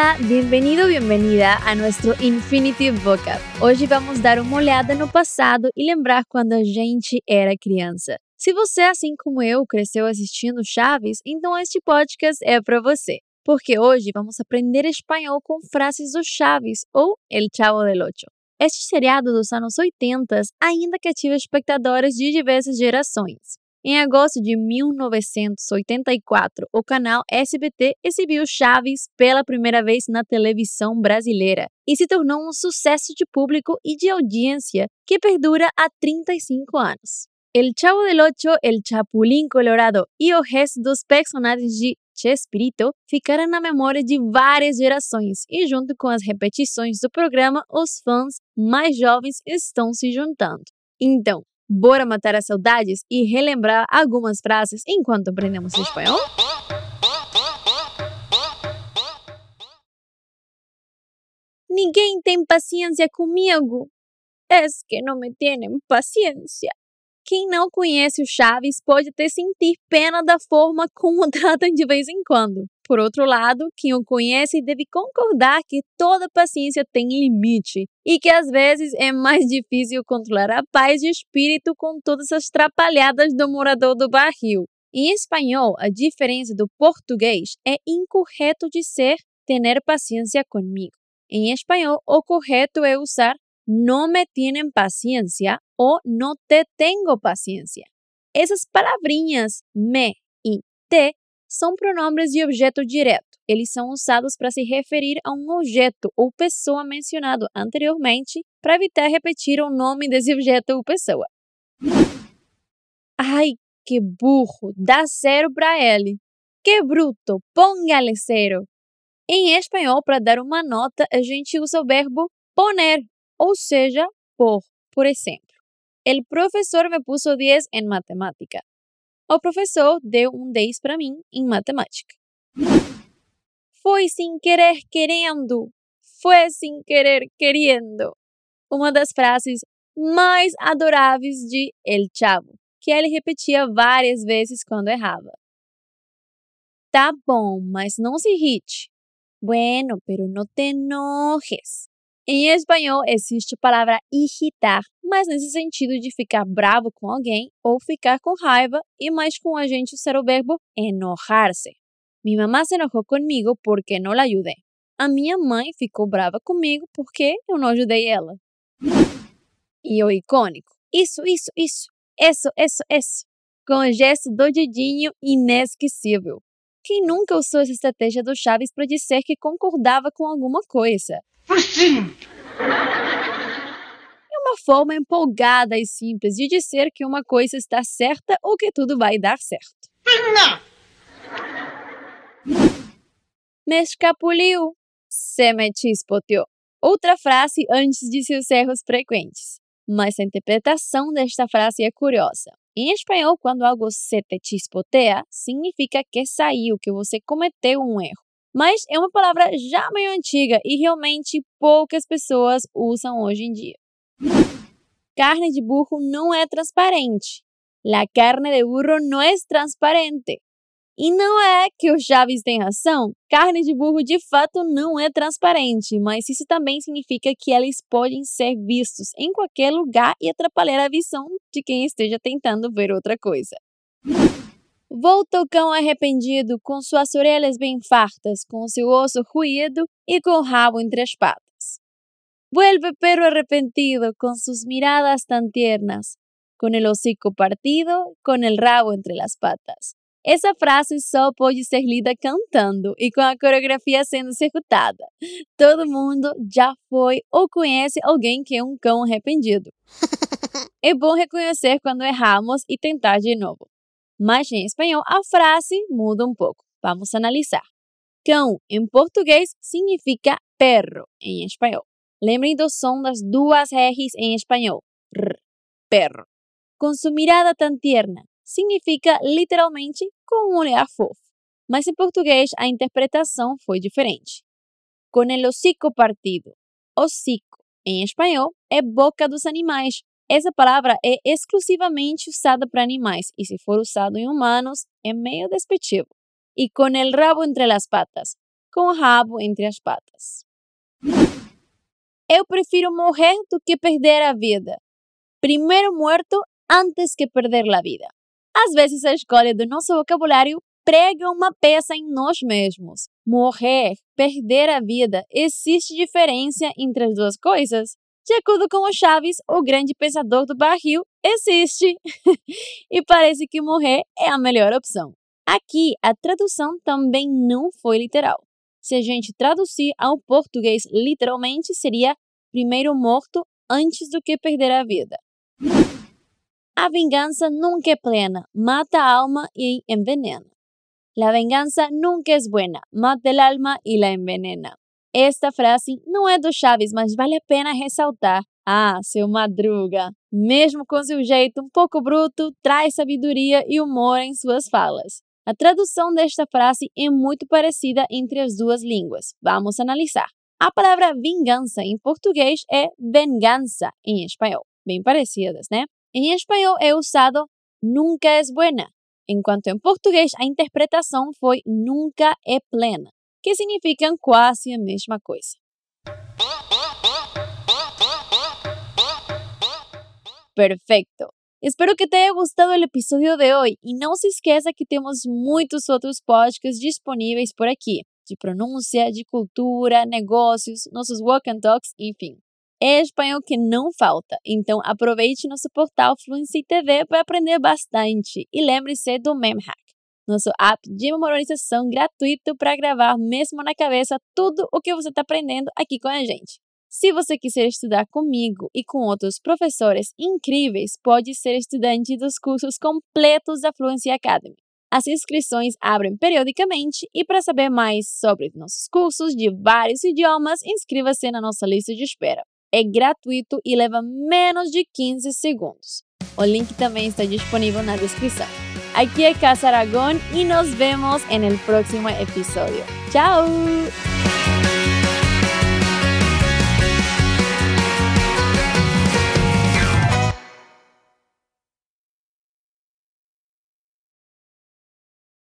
Olá, bem-vindo, bem-vinda a nosso Infinity Vocab. Hoje vamos dar uma olhada no passado e lembrar quando a gente era criança. Se você, assim como eu, cresceu assistindo Chaves, então este podcast é para você. Porque hoje vamos aprender espanhol com frases do Chaves ou El Chavo del Ocho. Este seriado dos anos 80 ainda cativa espectadores de diversas gerações. Em agosto de 1984, o canal SBT exibiu Chaves pela primeira vez na televisão brasileira e se tornou um sucesso de público e de audiência que perdura há 35 anos. El Chavo del Ocho, El Chapulín Colorado e o resto dos personagens de Chespirito ficaram na memória de várias gerações e, junto com as repetições do programa, os fãs mais jovens estão se juntando. Então, Bora matar as saudades e relembrar algumas frases enquanto aprendemos espanhol? Ninguém tem paciência comigo. Es que não me tienen paciência. Quem não conhece o Chaves pode até sentir pena da forma como o tratam de vez em quando. Por outro lado, quem o conhece deve concordar que toda paciência tem limite e que às vezes é mais difícil controlar a paz de espírito com todas as trapalhadas do morador do barril. Em espanhol, a diferença do português é incorreto dizer ter paciência comigo. Em espanhol, o correto é usar no me tienen paciencia o no te tengo paciencia. Essas palavrinhas me e te são pronombres de objeto direto. Eles são usados para se referir a um objeto ou pessoa mencionado anteriormente para evitar repetir o nome desse objeto ou pessoa. Ai, que burro! Dá zero para ele. Que bruto! Póngale zero. Em espanhol, para dar uma nota, a gente usa o verbo poner, ou seja, por. Por exemplo, el professor me puso 10 em matemática. O professor deu um 10 para mim em matemática. Foi sem querer querendo. Foi sem querer querendo. Uma das frases mais adoráveis de El Chavo, que ele repetia várias vezes quando errava. Tá bom, mas não se irrite. Bueno, pero no te enojes. Em espanhol existe a palavra irritar, mas nesse sentido de ficar bravo com alguém ou ficar com raiva, e mais com a gente usar o verbo enojar-se. Mi mamá se enojou comigo porque não la ajudei. A minha mãe ficou brava comigo porque eu não ajudei ela. E o icônico, isso, isso, isso, isso, isso, isso, com o gesto do dedinho inesquecível. Quem nunca usou essa estratégia do Chaves para dizer que concordava com alguma coisa? É uma forma empolgada e simples de dizer que uma coisa está certa ou que tudo vai dar certo. Me escapuliu. Se me chispoteou. Outra frase antes de seus erros frequentes. Mas a interpretação desta frase é curiosa. Em espanhol, quando algo se te chispotea, significa que saiu, que você cometeu um erro. Mas é uma palavra já meio antiga e realmente poucas pessoas usam hoje em dia. Carne de burro não é transparente. La carne de burro não é transparente. E não é que o Chaves tem razão. Carne de burro de fato não é transparente, mas isso também significa que eles podem ser vistos em qualquer lugar e atrapalhar a visão de quem esteja tentando ver outra coisa. Volta o cão arrependido, com suas orelhas bem fartas, com seu osso ruído e com o rabo entre as patas. Vuelve perro arrepentido, com suas miradas tan tiernas, com el hocico partido, com el rabo entre las patas. Essa frase só pode ser lida cantando e com a coreografia sendo executada. Todo mundo já foi ou conhece alguém que é um cão arrependido. É bom reconhecer quando erramos e tentar de novo. Mas em espanhol a frase muda um pouco. Vamos analisar. Cão em português significa perro em espanhol. Lembrem do som das duas R's em espanhol. R, perro. Com sua mirada tão tierna significa literalmente com um olhar fofo. Mas em português a interpretação foi diferente. Com el hocico partido. Hocico em espanhol é boca dos animais essa palavra é exclusivamente usada para animais e, se for usado em humanos, é meio despectivo. E com el rabo entre las patas. com o rabo entre as patas. Eu prefiro morrer do que perder a vida. Primeiro morto antes que perder a vida. Às vezes a escolha do nosso vocabulário prega uma peça em nós mesmos. Morrer, perder a vida, existe diferença entre as duas coisas? De acordo com o Chaves, o grande pensador do barril existe. e parece que morrer é a melhor opção. Aqui, a tradução também não foi literal. Se a gente traduzir ao português literalmente, seria primeiro morto antes do que perder a vida. A vingança nunca é plena, mata a alma e envenena. La venganza nunca es buena, mata el alma y la envenena. Esta frase não é do Chaves, mas vale a pena ressaltar. Ah, seu Madruga, mesmo com seu jeito um pouco bruto, traz sabedoria e humor em suas falas. A tradução desta frase é muito parecida entre as duas línguas. Vamos analisar. A palavra vingança em português é vengança em espanhol. Bem parecidas, né? Em espanhol é usado nunca es buena, enquanto em português a interpretação foi nunca é plena, que significam quase a mesma coisa. Perfeito! Espero que tenha gostado do episódio de hoje e não se esqueça que temos muitos outros podcasts disponíveis por aqui, de pronúncia, de cultura, negócios, nossos walk and talks, enfim. É espanhol que não falta, então aproveite nosso portal Fluency TV para aprender bastante e lembre-se do MemHack, nosso app de memorização gratuito para gravar mesmo na cabeça tudo o que você está aprendendo aqui com a gente. Se você quiser estudar comigo e com outros professores incríveis, pode ser estudante dos cursos completos da Fluency Academy. As inscrições abrem periodicamente e para saber mais sobre nossos cursos de vários idiomas, inscreva-se na nossa lista de espera. É gratuito e leva menos de 15 segundos. O link também está disponível na descrição. Aqui é Casa Aragón e nos vemos no próximo episódio. Tchau!